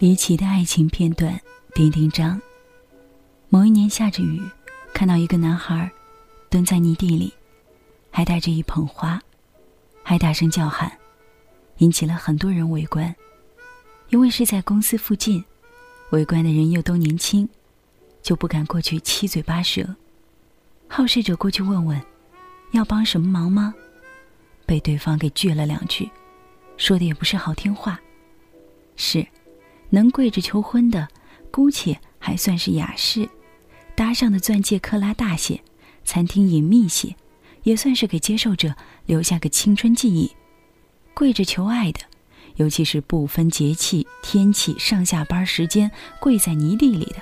离奇的爱情片段，丁丁章。某一年下着雨，看到一个男孩蹲在泥地里，还带着一捧花，还大声叫喊，引起了很多人围观。因为是在公司附近，围观的人又都年轻，就不敢过去七嘴八舌。好事者过去问问，要帮什么忙吗？被对方给拒了两句，说的也不是好听话。是。能跪着求婚的，姑且还算是雅士；搭上的钻戒克拉大些，餐厅隐秘些，也算是给接受者留下个青春记忆。跪着求爱的，尤其是不分节气、天气、上下班时间，跪在泥地里的，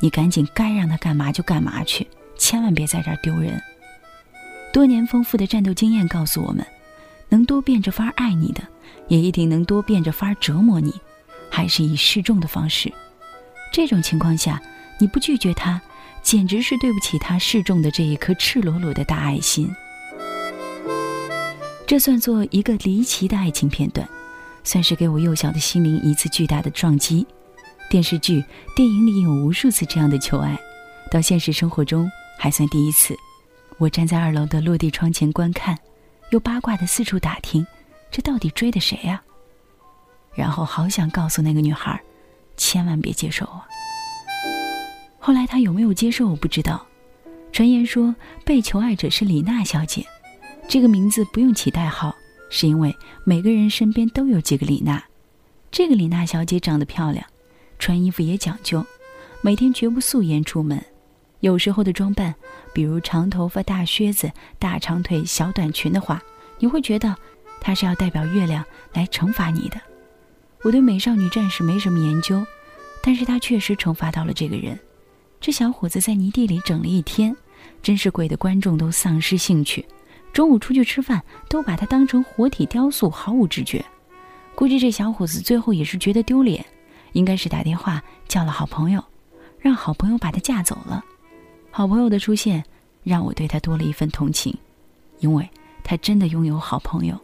你赶紧该让他干嘛就干嘛去，千万别在这儿丢人。多年丰富的战斗经验告诉我们，能多变着法爱你的，也一定能多变着法折磨你。还是以示众的方式，这种情况下，你不拒绝他，简直是对不起他示众的这一颗赤裸裸的大爱心。这算作一个离奇的爱情片段，算是给我幼小的心灵一次巨大的撞击。电视剧、电影里有无数次这样的求爱，到现实生活中还算第一次。我站在二楼的落地窗前观看，又八卦的四处打听，这到底追的谁呀？然后好想告诉那个女孩，千万别接受我。后来她有没有接受我不知道。传言说被求爱者是李娜小姐，这个名字不用起代号，是因为每个人身边都有几个李娜。这个李娜小姐长得漂亮，穿衣服也讲究，每天绝不素颜出门。有时候的装扮，比如长头发、大靴子、大长腿、小短裙的话，你会觉得她是要代表月亮来惩罚你的。我对美少女战士没什么研究，但是他确实惩罚到了这个人。这小伙子在泥地里整了一天，真是鬼的观众都丧失兴趣。中午出去吃饭，都把他当成活体雕塑，毫无知觉。估计这小伙子最后也是觉得丢脸，应该是打电话叫了好朋友，让好朋友把他架走了。好朋友的出现，让我对他多了一份同情，因为他真的拥有好朋友。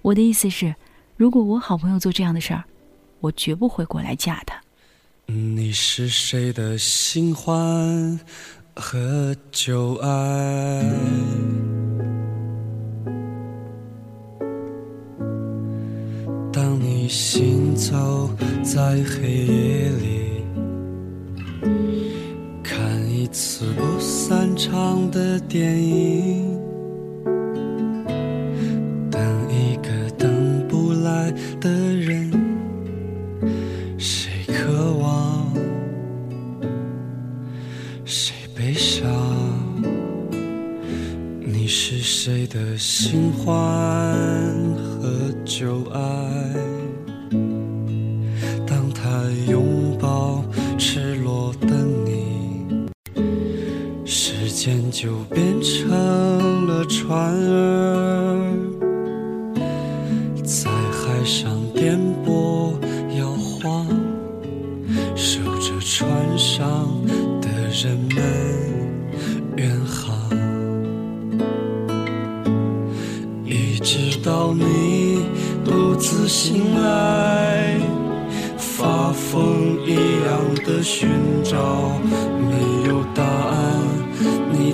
我的意思是。如果我好朋友做这样的事儿，我绝不会过来嫁他。你是谁的新欢和旧爱？当你行走在黑夜里，看一次不散场的电影。情话。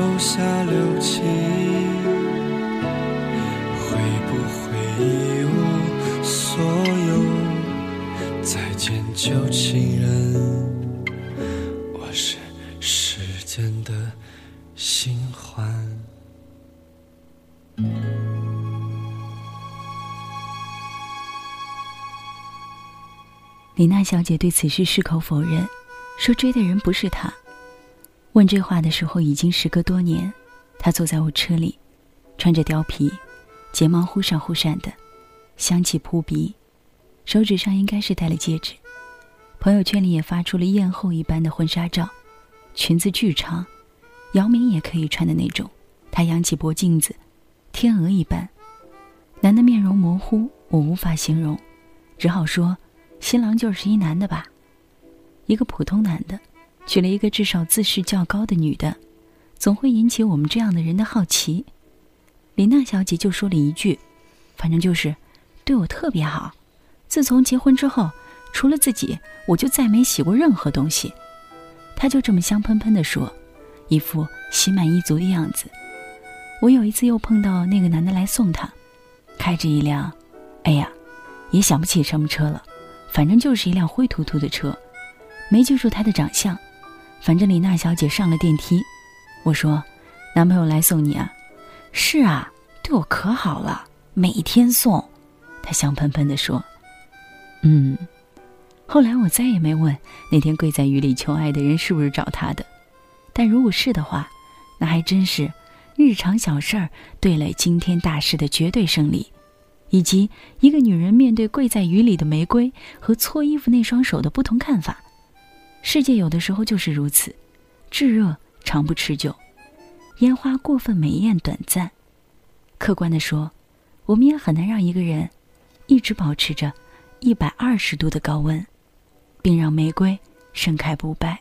手下留情，会不会一无所有？再见，旧情人，我是时间的新欢。李娜小姐对此事矢口否认，说追的人不是她。问这话的时候，已经时隔多年。他坐在我车里，穿着貂皮，睫毛忽闪忽闪的，香气扑鼻，手指上应该是戴了戒指。朋友圈里也发出了艳后一般的婚纱照，裙子巨长，姚明也可以穿的那种。他扬起脖颈子，天鹅一般。男的面容模糊，我无法形容，只好说，新郎就是一男的吧，一个普通男的。娶了一个至少自视较高的女的，总会引起我们这样的人的好奇。李娜小姐就说了一句：“反正就是对我特别好。自从结婚之后，除了自己，我就再没洗过任何东西。”她就这么香喷喷地说，一副心满意足的样子。我有一次又碰到那个男的来送她，开着一辆，哎呀，也想不起什么车了，反正就是一辆灰突突的车，没记住他的长相。反正李娜小姐上了电梯，我说：“男朋友来送你啊？”“是啊，对我可好了，每天送。”她香喷喷地说。“嗯。”后来我再也没问那天跪在雨里求爱的人是不是找他的，但如果是的话，那还真是日常小事儿对垒惊天大事的绝对胜利，以及一个女人面对跪在雨里的玫瑰和搓衣服那双手的不同看法。世界有的时候就是如此，炙热长不持久，烟花过分美艳短暂。客观的说，我们也很难让一个人一直保持着一百二十度的高温，并让玫瑰盛开不败。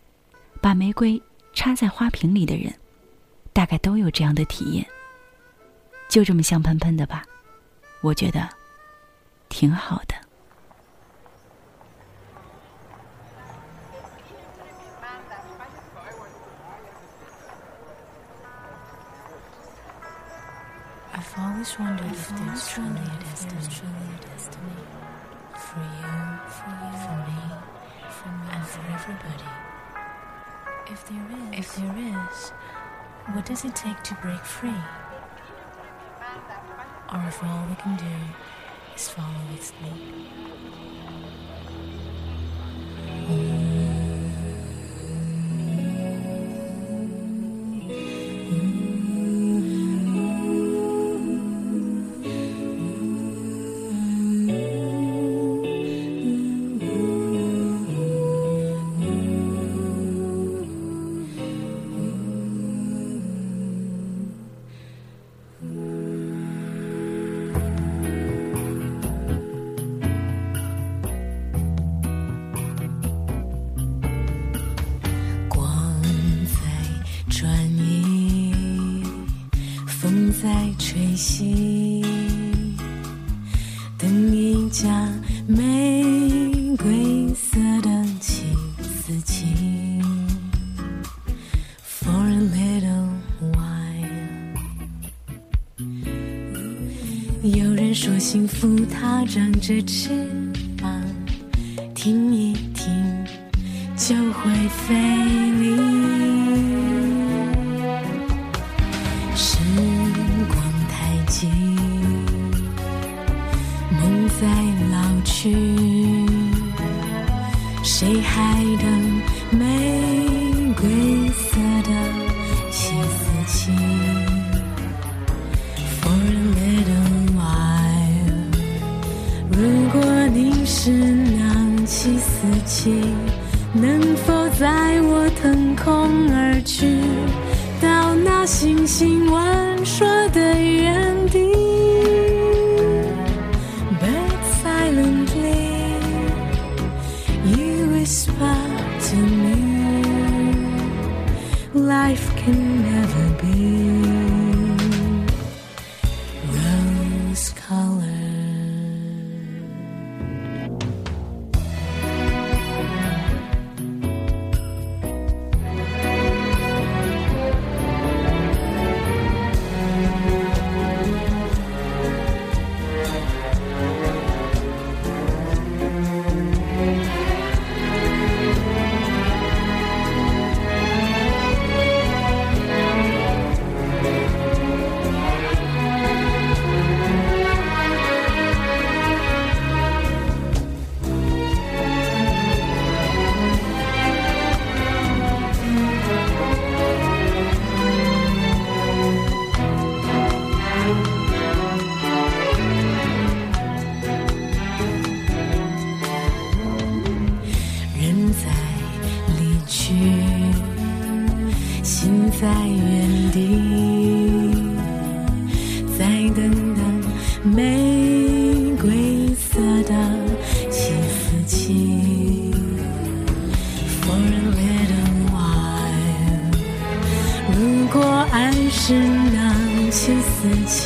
把玫瑰插在花瓶里的人，大概都有这样的体验。就这么香喷喷的吧，我觉得挺好的。Always wondered if there's truly a destiny, for you, for you, for me, for me, and for everybody. If there is, if there is, what does it take to break free? Or if all we can do is follow its lead? 架玫瑰色的七四七。For a little while，有人说幸福它长着翅在老去，谁还等玫瑰色的七四七？For a little while，如果你是那七四七，能否在我腾空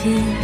天。